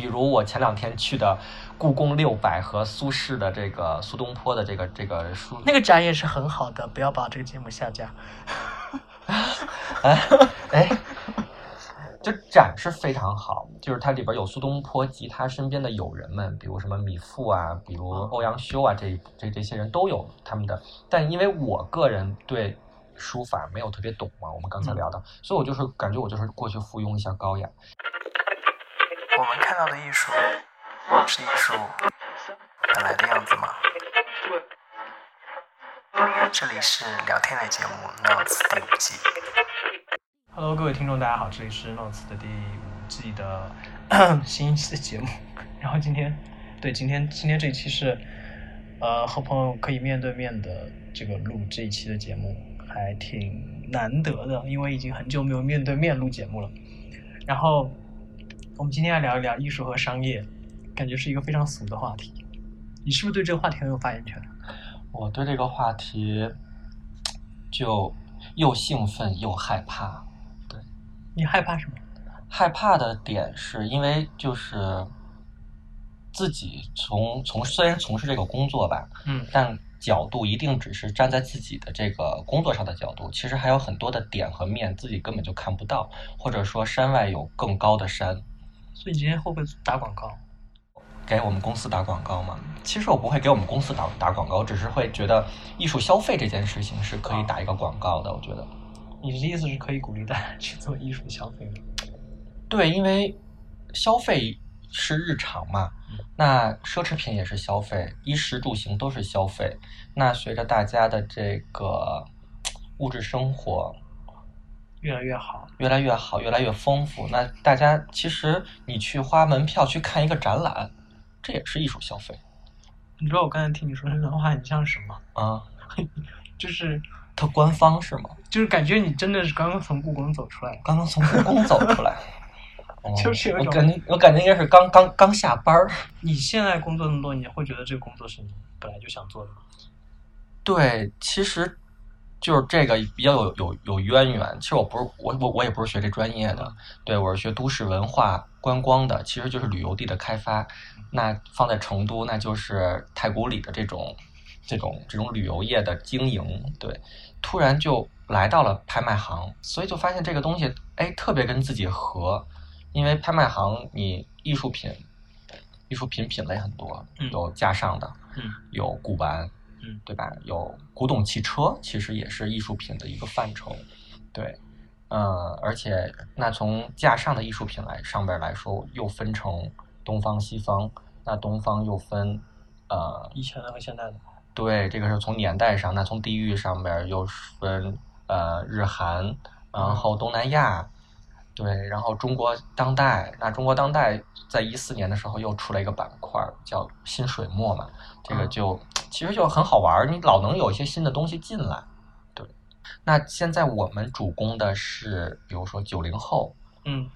比如我前两天去的故宫六百和苏轼的这个苏东坡的这个这个书，那个展也是很好的，不要把这个节目下架。哎 哎，就展是非常好，就是它里边有苏东坡及他身边的友人们，比如什么米芾啊，比如欧阳修啊，这这这些人都有他们的。但因为我个人对书法没有特别懂嘛，我们刚才聊的，所以我就是感觉我就是过去附庸一下高雅。我们看到的艺术是艺术本来的样子吗？这里是聊天类节目《Notes》第五季。Hello，各位听众，大家好，这里是 Notes 的第五季的 新一期的节目。然后今天，对，今天今天这一期是呃和朋友可以面对面的这个录这一期的节目，还挺难得的，因为已经很久没有面对面录节目了。然后我们今天要聊一聊艺术和商业，感觉是一个非常俗的话题。你是不是对这个话题很有发言权？我对这个话题就又兴奋又害怕。对你害怕什么？害怕的点是因为就是自己从从虽然从事这个工作吧，嗯但角度一定只是站在自己的这个工作上的角度，其实还有很多的点和面自己根本就看不到，或者说山外有更高的山。所以你今天会不会打广告？给我们公司打广告吗？其实我不会给我们公司打打广告，只是会觉得艺术消费这件事情是可以打一个广告的。我觉得，你的意思是可以鼓励大家去做艺术消费吗？对，因为消费是日常嘛，那奢侈品也是消费，衣食住行都是消费。那随着大家的这个物质生活越来越好，越来越好，越来越丰富，那大家其实你去花门票去看一个展览，这也是艺术消费你知道我刚才听你说这段话，很像什么？啊。就是它官方是吗？就是感觉你真的是刚刚从故宫走出来。刚刚从故宫走出来，哦就是有一种我感觉我感觉应该是刚刚刚下班儿。你现在工作那么多年，会觉得这个工作是你本来就想做的吗？对，其实就是这个比较有有有渊源。其实我不是我我我也不是学这专业的，对我是学都市文化观光的，其实就是旅游地的开发。那放在成都，那就是太古里的这种这种这种旅游业的经营。对，突然就来到了拍卖行，所以就发现这个东西哎特别跟自己合，因为拍卖行你艺术品。艺术品品类很多，嗯有架上的，嗯有古玩，嗯对吧？有古董汽车，其实也是艺术品的一个范畴，对，呃，而且那从架上的艺术品来上边来说，又分成东方西方，那东方又分，呃，以前的和现代的。对，这个是从年代上，那从地域上边又分呃日韩，然后东南亚，对，然后中国当代，那中国当代在一四年的时候又出了一个板块儿叫新水墨嘛，这个嗯就其实就很好玩儿，你老能有一些新的东西进来，对。那现在我们主攻的是，比如说九零后，嗯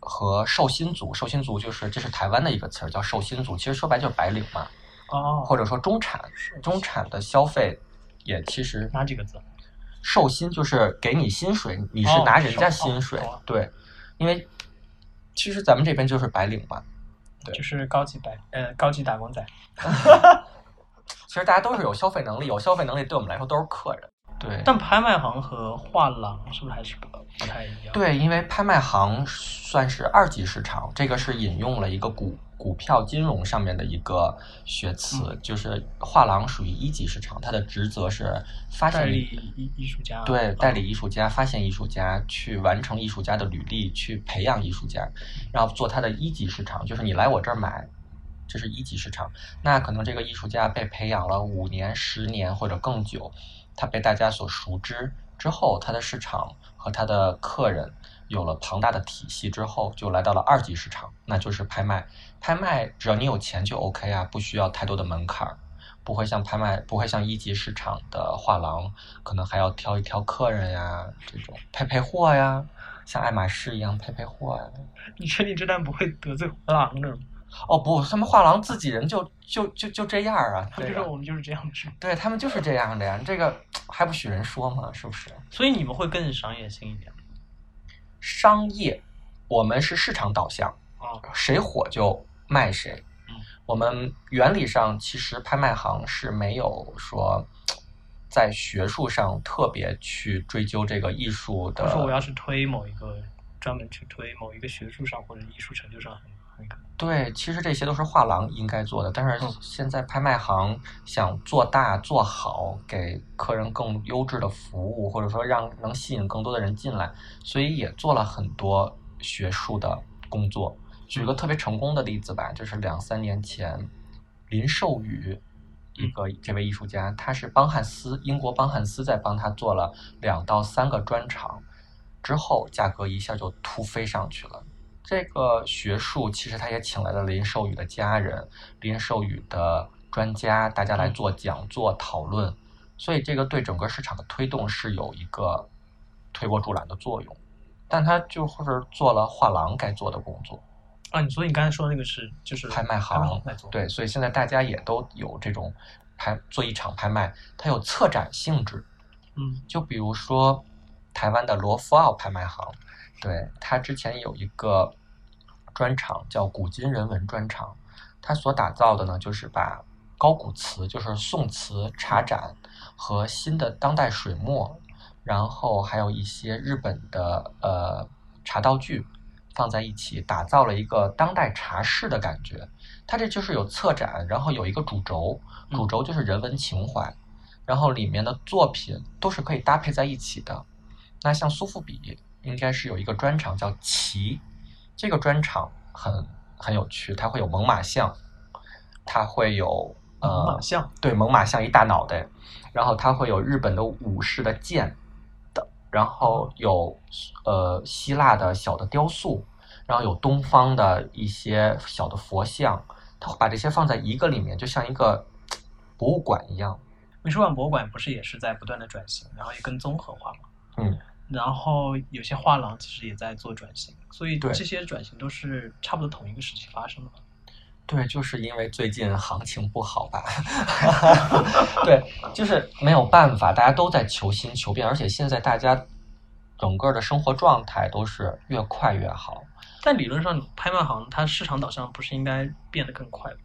和寿星族，寿星族就是这是台湾的一个词儿，叫寿星族，其实说白就是白领嘛，哦，或者说中产，中产的消费也其实哪几个字？寿薪就是给你薪水，你是哦拿人家薪水，哦对，因为其实咱们这边就是白领嘛，对就是高级白呃高级打工仔。其实大家都是有消费能力，有消费能力对我们来说都是客人，对，但拍卖行和画廊是不是还是不不太一样？，对，因为拍卖行算是二级市场，这个是引用了一个股股票金融上面的一个学词，嗯就是画廊属于一级市场，它的职责是发代现理艺艺术家。对，代理嗯艺术家、发现艺术家，去完成艺术家的履历，去培养艺术家，然后做它的一级市场，就是你来我这儿买，这是一级市场。那可能这个艺术家被培养了五年、十年或者更久，他被大家所熟知之后，他的市场和他的客人有了庞大的体系之后，就来到了二级市场，那就是拍卖。拍卖只要你有钱就 OK 啊，不需要太多的门槛儿。不会像拍卖，不会像一级市场的画廊，可能还要挑一挑客人呀，这种配配货呀，像爱马仕一样配配货呀。你确定这单不会得罪画廊的？哦不，他们画廊自己人就就就就这样啊，他们就我们就是这样子。对他们就是这样的呀，这个还不许人说吗？是不是？所以你们会更商业性一点。商业，我们是市场导向，啊，谁火就卖谁嗯。我们原理上其实拍卖行是没有说在学术上特别去追究这个艺术的。比如说我要是推某一个，专门去推某一个学术上或者艺术成就上对，其实这些都是画廊应该做的，但是嗯现在拍卖行想做大做好，给客人更优质的服务，或者说让能吸引更多的人进来，所以也做了很多学术的工作。举个特别成功的例子吧，就是两三年前，林寿宇，一个这位艺术家，他是邦汉斯，英国邦汉斯在帮他做了两到三个专场，之后价格一下就突飞上去了。这个学术其实他也请来了林寿宇的家人、林寿宇的专家，大家来做讲座讨论，所以这个对整个市场的推动是有一个推波助澜的作用。但他就是做了画廊该做的工作，啊，你所以你刚才说的那个是就是拍卖行对，所以现在大家也都有这种拍做一场拍卖，它有策展性质，嗯。就比如说台湾的罗浮奥拍卖行，对它之前有一个专场叫古今人文专场，它所打造的呢就是把高古瓷，就是宋瓷茶盏和新的当代水墨，然后还有一些日本的呃茶道具放在一起，打造了一个当代茶室的感觉。它这就是有策展，然后有一个主轴，主轴就是人文情怀，然后里面的作品都是可以搭配在一起的。那像苏富比应该是有一个专场叫“奇”，这个专场很很有趣，它会有猛犸象，它会有呃猛犸象，对，猛犸象一大脑袋，然后它会有日本的武士的剑的，然后有呃希腊的小的雕塑，然后有东方的一些小的佛像，它会把这些放在一个里面，就像一个博物馆一样。美术馆博物馆不是也是在不断的转型，然后也更综合化嘛。嗯，然后有些画廊其实也在做转型，所以对这些转型都是差不多同一个时期发生的。对，就是因为最近行情不好吧？对，就是没有办法，大家都在求新求变，而且现在大家整个的生活状态都是越快越好。但理论上，拍卖行它市场导向不是应该变得更快吗？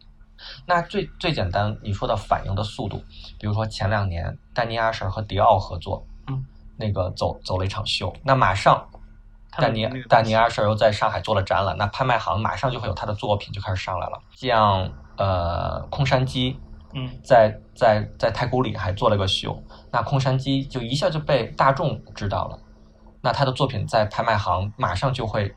那最最简单，你说的反应的速度，比如说前两年丹尼阿什和迪奥合作，嗯，那个走走了一场秀，那马上丹尼丹尼阿舍又在上海做了展览，那拍卖行马上就会有他的作品就开始上来了，像呃空山鸡，嗯。在在在太古里还做了个秀，那空山鸡就一下就被大众知道了，那他的作品在拍卖行马上就会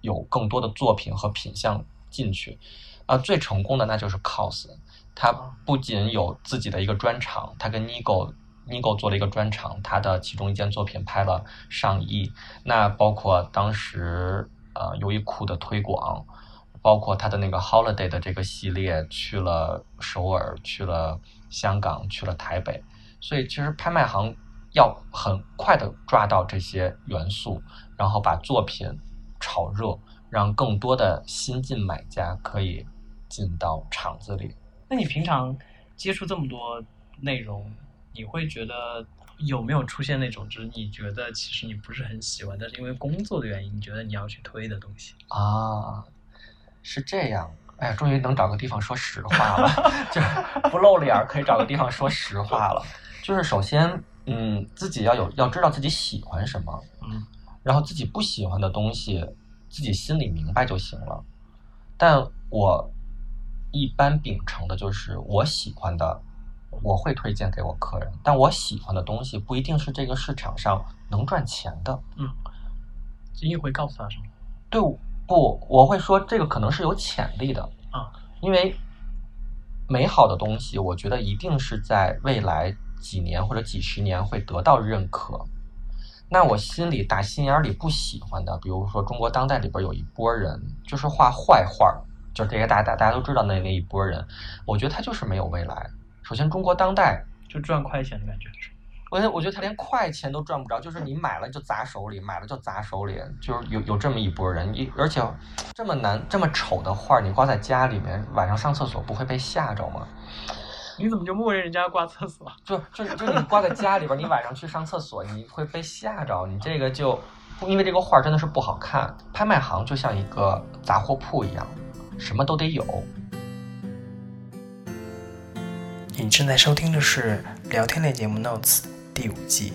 有更多的作品和品相进去，啊、最成功的那就是 COS，他不仅有自己的一个专场，他跟 Nigo Nigo 做了一个专场，他的其中一件作品拍了上亿，那包括当时呃优衣库的推广。包括他的那个 Holiday 的这个系列，去了首尔，去了香港，去了台北，所以其实拍卖行要很快的抓到这些元素，然后把作品炒热，让更多的新进买家可以进到场子里。那你平常接触这么多内容，你会觉得有没有出现那种，就是你觉得其实你不是很喜欢，但是因为工作的原因，你觉得你要去推的东西？啊，是这样。哎呀，终于能找个地方说实话了，就是不露脸儿，可以找个地方说实话了。就是首先，嗯，自己要有要知道自己喜欢什么，嗯然后自己不喜欢的东西，自己心里明白就行了。但我一般秉承的就是我喜欢的，我会推荐给我客人，但我喜欢的东西不一定是这个市场上能赚钱的。嗯，你会告诉他什么？对，不，我会说这个可能是有潜力的啊，因为美好的东西，我觉得一定是在未来几年或者几十年会得到认可。那我心里打心眼儿里不喜欢的，比如说中国当代里边有一波人，就是画坏画儿，就是这些大大大家都知道那那一波人，我觉得他就是没有未来。首先，中国当代就赚快钱的感觉？我觉得我觉得他连快钱都赚不着，就是你买了就砸手里，买了就砸手里，就是有有这么一波人，一而且这么难这么丑的画儿，你挂在家里面，晚上上厕所不会被吓着吗？你怎么就默认人家挂厕所？就就就你挂在家里边，你晚上去上厕所，你会被吓着，你这个就因为这个画真的是不好看，拍卖行就像一个杂货铺一样，什么都得有。你正在收听的是聊天类节目《Notes》第五季。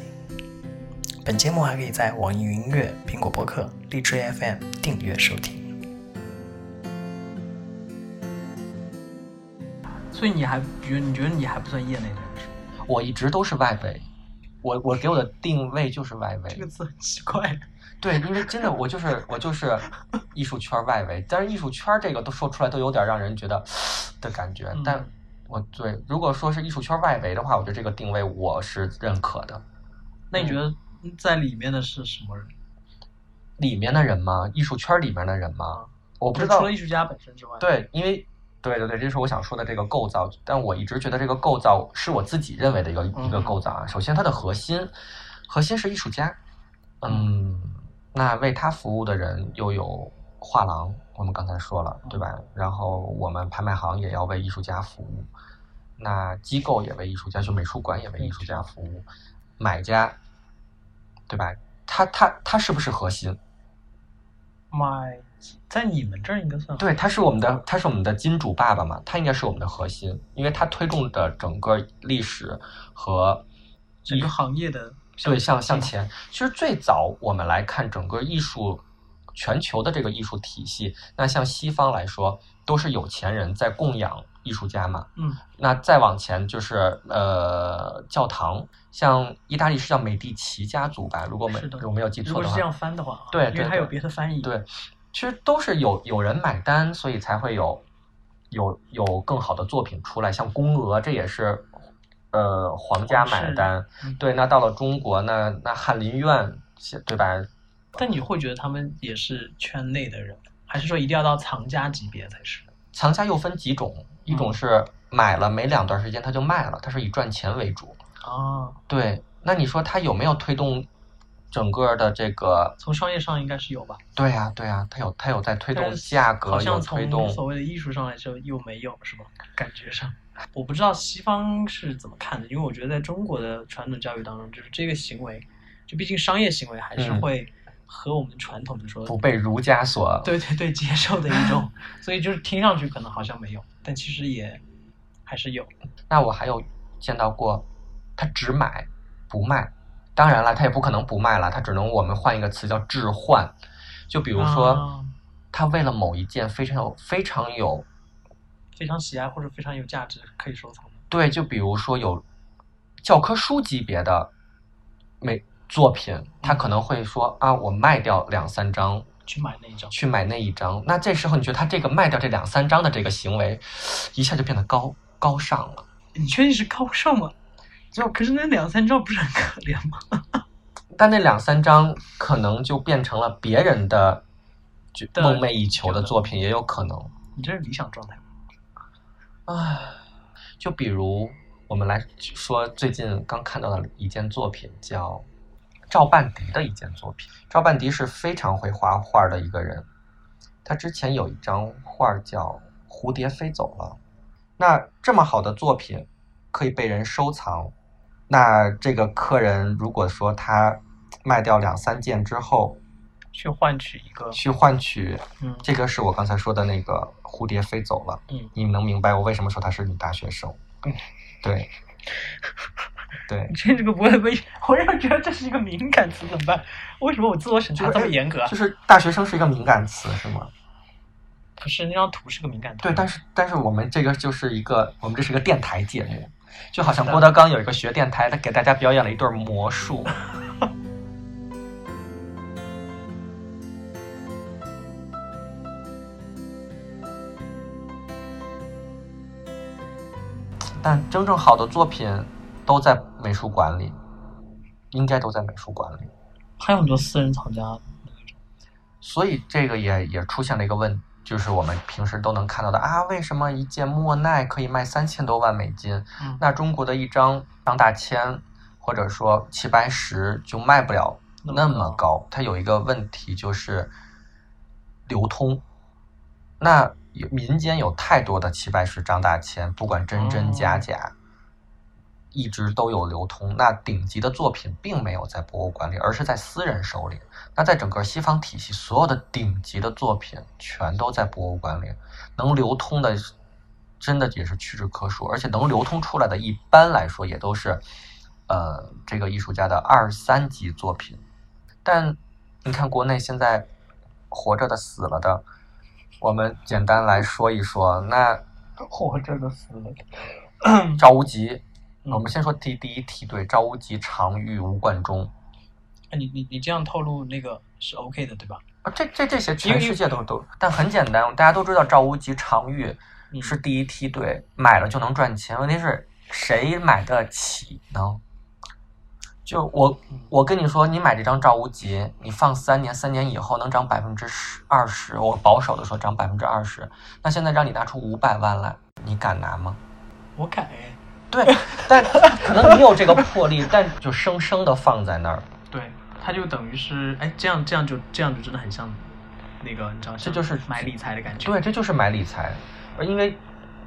本节目还可以在网易云音乐、苹果播客、荔枝 FM 订阅收听。所以你还觉你觉得你还不算业内人士？我一直都是外围，我我给我的定位就是外围。这个词很奇怪。对，因为真的我就是我就是艺术圈外围，但是艺术圈这个都说出来都有点让人觉得的感觉。嗯但我对如果说是艺术圈外围的话，我觉得这个定位我是认可的。那你觉得在里面的是什么人？里面的人吗？艺术圈里面的人吗？我不知道。除了艺术家本身之外，，对，因为对对对，这是我想说的这个构造。但我一直觉得这个构造是我自己认为的一个、一个嗯构造啊。首先，它的核心核心是艺术家，嗯，那为他服务的人又有画廊，我们刚才说了，对吧？然后我们拍卖行也要为艺术家服务，那机构也为艺术家，就美术馆也为艺术家服务，买家，对吧？他他他是不是核心？买在你们这儿应该算对，他是我们的，他是我们的金主爸爸嘛，他应该是我们的核心，因为他推动的整个历史和整个行业的对向向前。其实最早我们来看整个艺术全球的这个艺术体系，那像西方来说，都是有钱人在供养艺术家嘛。嗯，那再往前就是呃教堂，像意大利是叫美第奇家族吧，如果没是的我没有记错的话如果是这。样翻的话啊，对对因为它有别的翻译，对，其实都是有有人买单，所以才会有有有更好的作品出来。像宫娥，这也是呃皇家买单。嗯对，那到了中国，那那翰林院，对吧？但你会觉得他们也是圈内的人，还是说一定要到藏家级别才是？藏家又分几种，一种嗯是买了没两段时间他就卖了，他是以赚钱为主。啊，对，那你说他有没有推动整个的这个？从商业上应该是有吧？对呀、对呀、他有他有在推动价格，好像从所谓的艺术上来说又没有，是吧？感觉上，我不知道西方是怎么看的，因为我觉得在中国的传统教育当中，就是这个行为，就毕竟商业行为还是嗯会和我们传统的说，不被儒家所对对对接受的一种，所以就是听上去可能好像没有，但其实也还是有。那我还有见到过，他只买不卖。当然了，他也不可能不卖了，他只能我们换一个词叫置换。就比如说，啊他为了某一件非常有非常有非常喜爱或者非常有价值可以收藏的，对，就比如说有教科书级别的美作品，他可能会说啊，我卖掉两三张去买那一张。去买那一张。那这时候你觉得他这个卖掉这两三张的这个行为，一下就变得高高尚了。你确定是高尚吗？就可是那两三张不是很可怜吗？但那两三张可能就变成了别人的就梦寐以求的作品，也有可能。你这是理想状态。唉，就比如我们来说最近刚看到的一件作品，叫赵半迪的一件作品。赵半迪是非常会画画的一个人，他之前有一张画叫《蝴蝶飞走了》。那这么好的作品可以被人收藏，那这个客人如果说他卖掉两三件之后，去换取一个，去换取，嗯这个是我刚才说的那个蝴蝶飞走了。嗯，你能明白我为什么说他是女大学生？嗯，对，对你，这 这个不会被我让觉得这是一个敏感词怎么办？为什么我自我审查这么严格啊？就是大学生是一个敏感词，是吗？不是那张图是个敏感图。对，但是但是我们这个就是一个，我们这是个电台节目，就好像郭德纲有一个学电台，他给大家表演了一段魔术。但真正好的作品都在美术馆里，应该都在美术馆里。还有很多私人藏家，所以这个也也出现了一个问，就是我们平时都能看到的啊，为什么一件莫奈可以卖三千多万美金？嗯那中国的一张张大千或者说齐白石就卖不了那么高。它有一个问题就是流通。那有民间有太多的齐白石、张大千，不管真真假假，一直都有流通。那顶级的作品并没有在博物馆里，而是在私人手里。那在整个西方体系，所有的顶级的作品全都在博物馆里，能流通的真的也是屈指可数，而且能流通出来的，一般来说也都是，呃，这个艺术家的二三级作品。但你看国内现在活着的、死了的，我们简单来说一说。那活着的、死了的。赵无极，嗯我们先说第第一梯队：赵无极、常玉、吴冠中。哎，你你你这样透露那个是 OK 的，对吧？啊，这这这些全世界都都，但很简单，大家都知道赵无极、常玉嗯是第一梯队，买了就能赚钱。问题是谁买得起呢？就我我跟你说，你买这张赵无极，你放三年，三年以后能涨百分之十二十，我保守的说涨百分之二十。那现在让你拿出五百万来，你敢拿吗？我敢哎，对，但可能你有这个魄力，但就生生的放在那儿。对，它就等于是哎，这样这样就这样就真的很像那个，你知道，这就是买理财的感觉。对，这就是买理财，而因为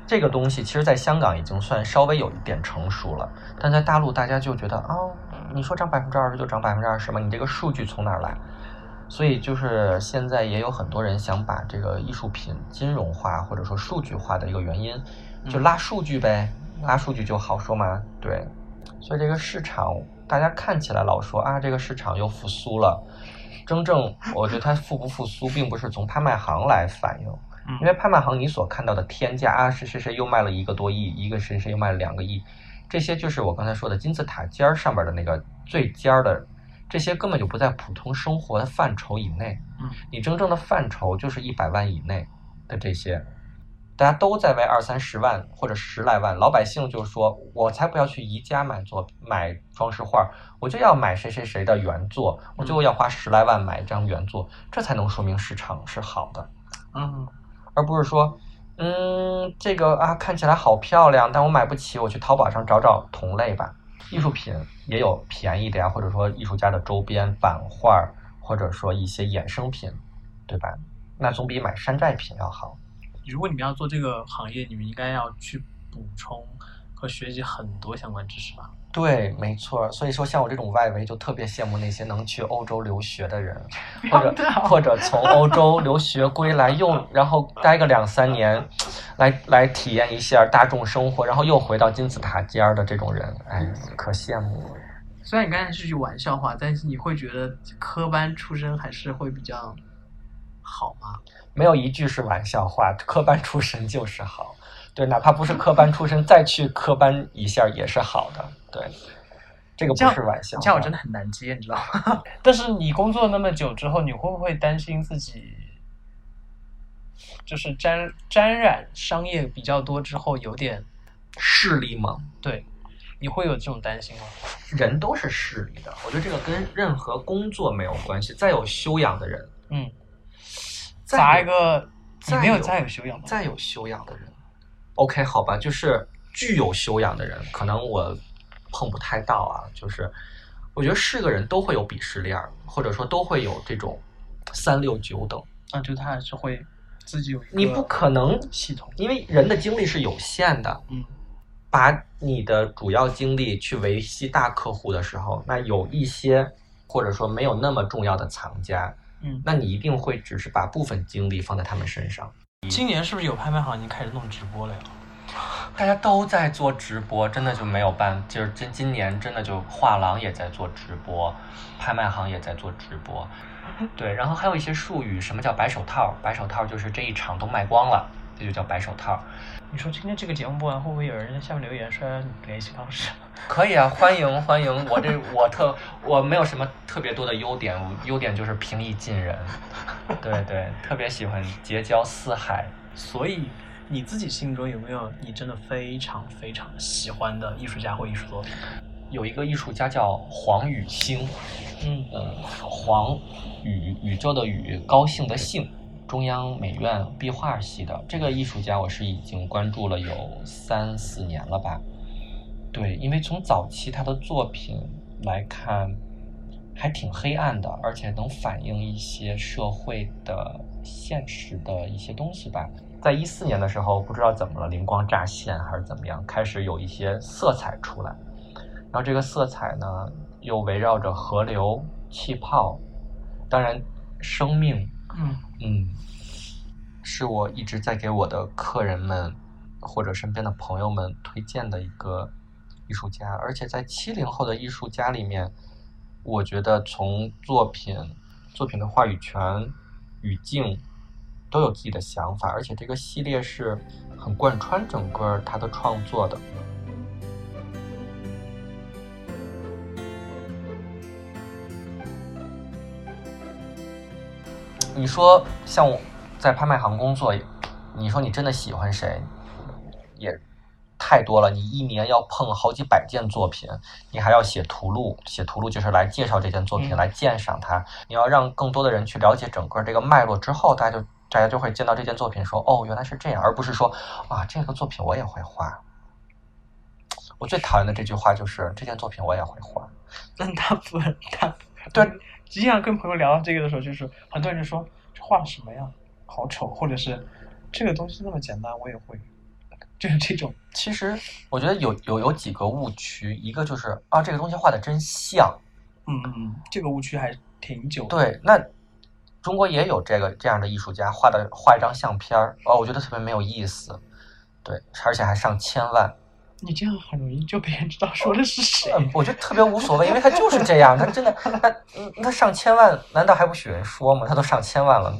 这个东西其实在香港已经算稍微有一点成熟了，但在大陆大家就觉得哦，你说涨百分之二十就涨百分之二十吗？你这个数据从哪儿来？所以就是现在也有很多人想把这个艺术品金融化或者说数据化的一个原因，就嗯拉数据呗，拉数据就好说嘛，对。所以这个市场大家看起来老说啊，这个市场又复苏了，真正我觉得它复不复苏，并不是从拍卖行来反映。嗯因为拍卖行你所看到的天价啊，谁谁谁又卖了一个多亿，一个谁谁又卖了两个亿，这些就是我刚才说的金字塔尖儿上边的那个最尖儿的，这些根本就不在普通生活的范畴以内。嗯，你真正的范畴就是一百万以内的这些，大家都在为二三十万或者十来万，老百姓就说，我才不要去宜家买作买装饰画，我就要买谁谁谁的原作，我就要花十来万买一张原作，这才能说明市场是好的。嗯，而不是说，嗯，这个啊看起来好漂亮，但我买不起，我去淘宝上找找同类吧。艺术品也有便宜的呀，或者说艺术家的周边版画，或者说一些衍生品，对吧？那总比买山寨品要好。如果你们要做这个行业，你们应该要去补充和学习很多相关知识吧？对，没错。所以说，像我这种外围就特别羡慕那些能去欧洲留学的人，或者或者从欧洲留学归来，又然后待个两三年，来来体验一下大众生活，然后又回到金字塔尖儿的这种人，哎，可羡慕了。虽然你刚才是句玩笑话，但是你会觉得科班出身还是会比较好吗？没有一句是玩笑话，科班出身就是好。对，哪怕不是科班出身，再去科班一下也是好的。对，这个不是玩笑话。这样我真的很难接，你知道吗？但是你工作那么久之后，你会不会担心自己就是沾沾染商业比较多之后，有点势力吗？对，你会有这种担心吗？人都是势利的，我觉得这个跟任何工作没有关系。再有修养的人，嗯，再砸一个，你没有再有修养吗？再有修养的人，OK，好吧，就是具有修养的人，可能我碰不太到啊。就是我觉得是个人都会有鄙视链儿，或者说都会有这种三六九等。啊，就他还是会自己有一个你不可能，系统，因为人的精力是有限的，嗯把你的主要精力去维系大客户的时候，那有一些或者说没有那么重要的藏家，嗯。那你一定会只是把部分精力放在他们身上。今年是不是有拍卖行已经开始弄直播了呀？大家都在做直播，真的就没有办，就是今今年真的就画廊也在做直播，拍卖行也在做直播，对，然后还有一些术语，什么叫白手套？白手套就是这一场都卖光了，这就叫白手套。你说今天这个节目播完，会不会有人在下面留言说联系方式？可以啊，欢迎欢迎，我这 我特我没有什么特别多的优点，我优点就是平易近人，对对，特别喜欢结交四海。所以你自己心中有没有你真的非常非常喜欢的艺术家或艺术作品？有一个艺术家叫黄宇星，嗯呃，黄宇宇宙的宇，高兴的兴，中央美院壁画系的这个艺术家，我是已经关注了有三四年了吧。对，因为从早期他的作品来看，还挺黑暗的，而且能反映一些社会的现实的一些东西吧。在一四年的时候，不知道怎么了，灵光乍现还是怎么样，开始有一些色彩出来。然后这个色彩呢，又围绕着河流、气泡，当然生命，嗯嗯，是我一直在给我的客人们或者身边的朋友们推荐的一个艺术家，而且在七零后的艺术家里面，我觉得从作品、作品的话语权、语境都有自己的想法，而且这个系列是很贯穿整个他的创作的。你说像我在拍卖行工作，你说你真的喜欢谁，也太多了。你一年要碰好几百件作品，你还要写图录，写图录就是来介绍这件作品，嗯来鉴赏它。你要让更多的人去了解整个这个脉络之后，大家就大家就会见到这件作品说，哦，原来是这样，而不是说啊，这个作品我也会画。我最讨厌的这句话就是这件作品我也会画。但大部分大部分对，经常跟朋友聊到这个的时候，就是很多人就说这画的什么呀，好丑，或者是这个东西那么简单，我也会，就是这种。其实我觉得有有有几个误区，一个就是啊，这个东西画的真像。嗯嗯，这个误区还挺久。对，那中国也有这个这样的艺术家画的画一张相片儿，哦，我觉得特别没有意思。对，而且还上千万。你这样很容易就被人知道说的是谁。嗯，我觉得特别无所谓，因为他就是这样，他真的，他嗯他上千万，难道还不许人说吗？他都上千万了，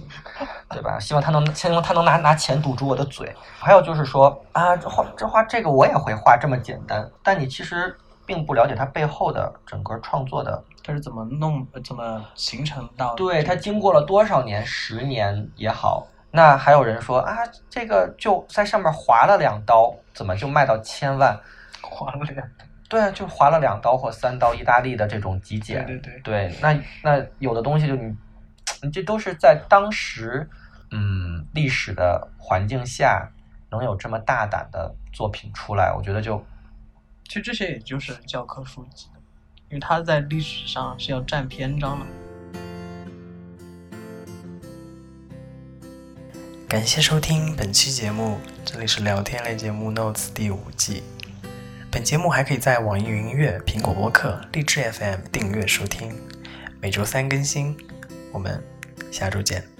对吧？希望他能，希望他能拿拿钱堵住我的嘴。还有就是说啊，这画这画这个我也会画，这么简单，但你其实并不了解他背后的整个创作的他是怎么弄，呃怎么形成到？对，他经过了多少年，十年也好。那还有人说啊，这个就在上面划了两刀，怎么就卖到千万？划了两。对啊，就划了两刀或三刀，意大利的这种极简。对对对对，那那有的东西就你，你这都是在当时，嗯，历史的环境下能有这么大胆的作品出来，我觉得就其实这些也就是教科书级的，因为它在历史上是要占篇章的。感谢收听本期节目，这里是聊天类节目《Notes》第五季。本节目还可以在网易云音乐、苹果播客、荔枝 FM 订阅收听，每周三更新。我们下周见。